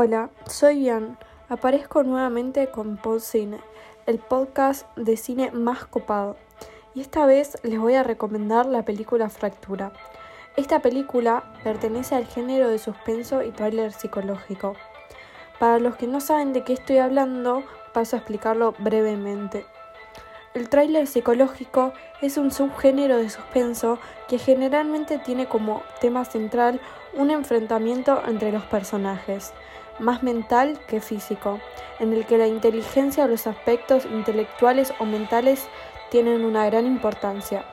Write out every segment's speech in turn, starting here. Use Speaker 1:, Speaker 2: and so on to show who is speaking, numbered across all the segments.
Speaker 1: Hola, soy Ian. Aparezco nuevamente con Podcine, el podcast de cine más copado. Y esta vez les voy a recomendar la película Fractura. Esta película pertenece al género de suspenso y thriller psicológico. Para los que no saben de qué estoy hablando, paso a explicarlo brevemente. El thriller psicológico es un subgénero de suspenso que generalmente tiene como tema central un enfrentamiento entre los personajes, más mental que físico, en el que la inteligencia o los aspectos intelectuales o mentales tienen una gran importancia.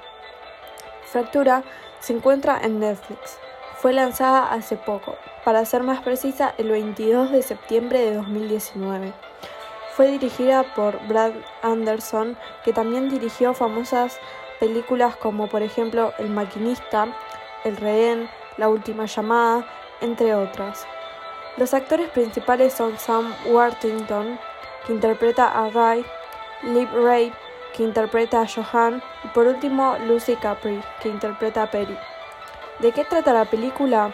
Speaker 1: Fractura se encuentra en Netflix. Fue lanzada hace poco, para ser más precisa, el 22 de septiembre de 2019. Fue dirigida por Brad Anderson, que también dirigió famosas películas como por ejemplo El maquinista, El rehén, La última llamada, entre otras. Los actores principales son Sam Worthington, que interpreta a Ray, Liv Ray, que interpreta a Johan, y por último Lucy Capri, que interpreta a Perry. ¿De qué trata la película?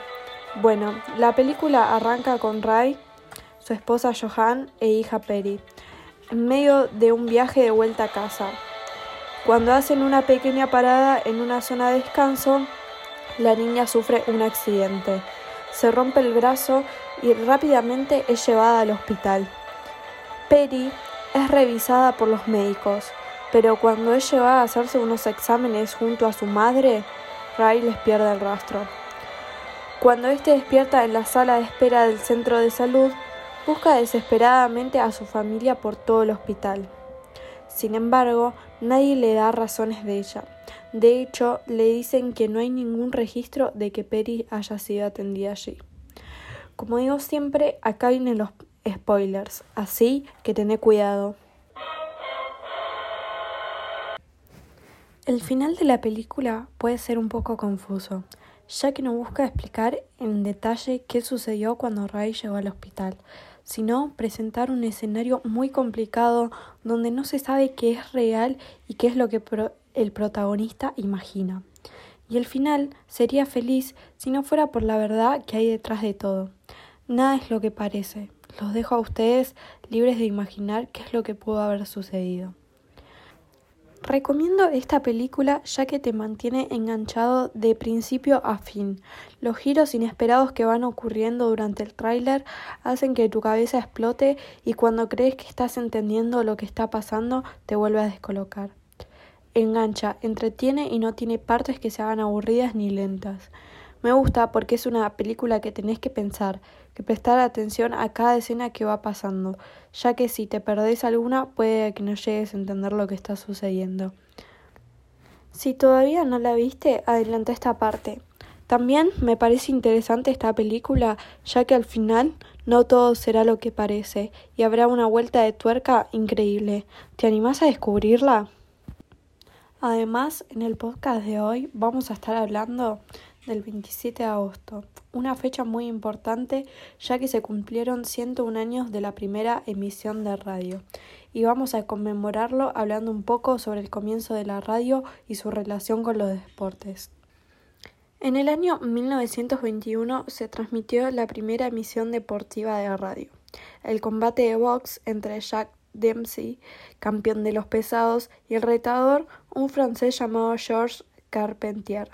Speaker 1: Bueno, la película arranca con Ray, su esposa Johan e hija Perry, en medio de un viaje de vuelta a casa. Cuando hacen una pequeña parada en una zona de descanso, la niña sufre un accidente. Se rompe el brazo y rápidamente es llevada al hospital. Perry es revisada por los médicos, pero cuando es llevada a hacerse unos exámenes junto a su madre, Ray les pierde el rastro. Cuando éste despierta en la sala de espera del centro de salud, busca desesperadamente a su familia por todo el hospital. Sin embargo, nadie le da razones de ella. De hecho, le dicen que no hay ningún registro de que Perry haya sido atendida allí. Como digo siempre, acá vienen los spoilers, así que tené cuidado. El final de la película puede ser un poco confuso, ya que no busca explicar en detalle qué sucedió cuando Ray llegó al hospital, sino presentar un escenario muy complicado donde no se sabe qué es real y qué es lo que el protagonista imagina. Y el final sería feliz si no fuera por la verdad que hay detrás de todo. Nada es lo que parece. Los dejo a ustedes libres de imaginar qué es lo que pudo haber sucedido. Recomiendo esta película ya que te mantiene enganchado de principio a fin. Los giros inesperados que van ocurriendo durante el tráiler hacen que tu cabeza explote y cuando crees que estás entendiendo lo que está pasando te vuelve a descolocar. Engancha, entretiene y no tiene partes que se hagan aburridas ni lentas. Me gusta porque es una película que tenés que pensar, que prestar atención a cada escena que va pasando, ya que si te perdés alguna puede que no llegues a entender lo que está sucediendo. Si todavía no la viste, adelanta esta parte. También me parece interesante esta película, ya que al final no todo será lo que parece y habrá una vuelta de tuerca increíble. ¿Te animás a descubrirla? Además, en el podcast de hoy vamos a estar hablando del 27 de agosto, una fecha muy importante ya que se cumplieron 101 años de la primera emisión de radio y vamos a conmemorarlo hablando un poco sobre el comienzo de la radio y su relación con los deportes. En el año 1921 se transmitió la primera emisión deportiva de radio, el combate de box entre Jack Dempsey, campeón de los pesados, y el retador, un francés llamado Georges Carpentier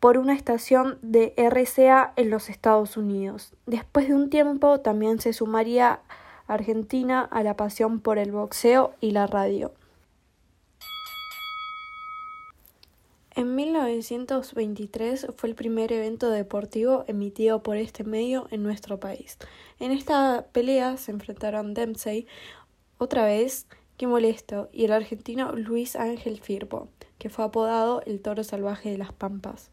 Speaker 1: por una estación de RCA en los Estados Unidos. Después de un tiempo también se sumaría Argentina a la pasión por el boxeo y la radio. En 1923 fue el primer evento deportivo emitido por este medio en nuestro país. En esta pelea se enfrentaron Dempsey, otra vez, qué molesto, y el argentino Luis Ángel Firpo, que fue apodado el toro salvaje de las Pampas.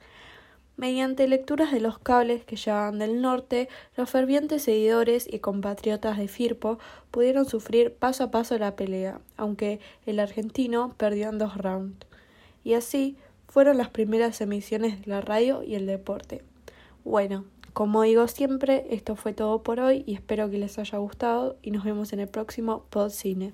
Speaker 1: Mediante lecturas de los cables que llegaban del norte, los fervientes seguidores y compatriotas de Firpo pudieron sufrir paso a paso la pelea, aunque el argentino perdió en dos rounds. Y así fueron las primeras emisiones de la radio y el deporte. Bueno, como digo siempre, esto fue todo por hoy y espero que les haya gustado y nos vemos en el próximo Podcine.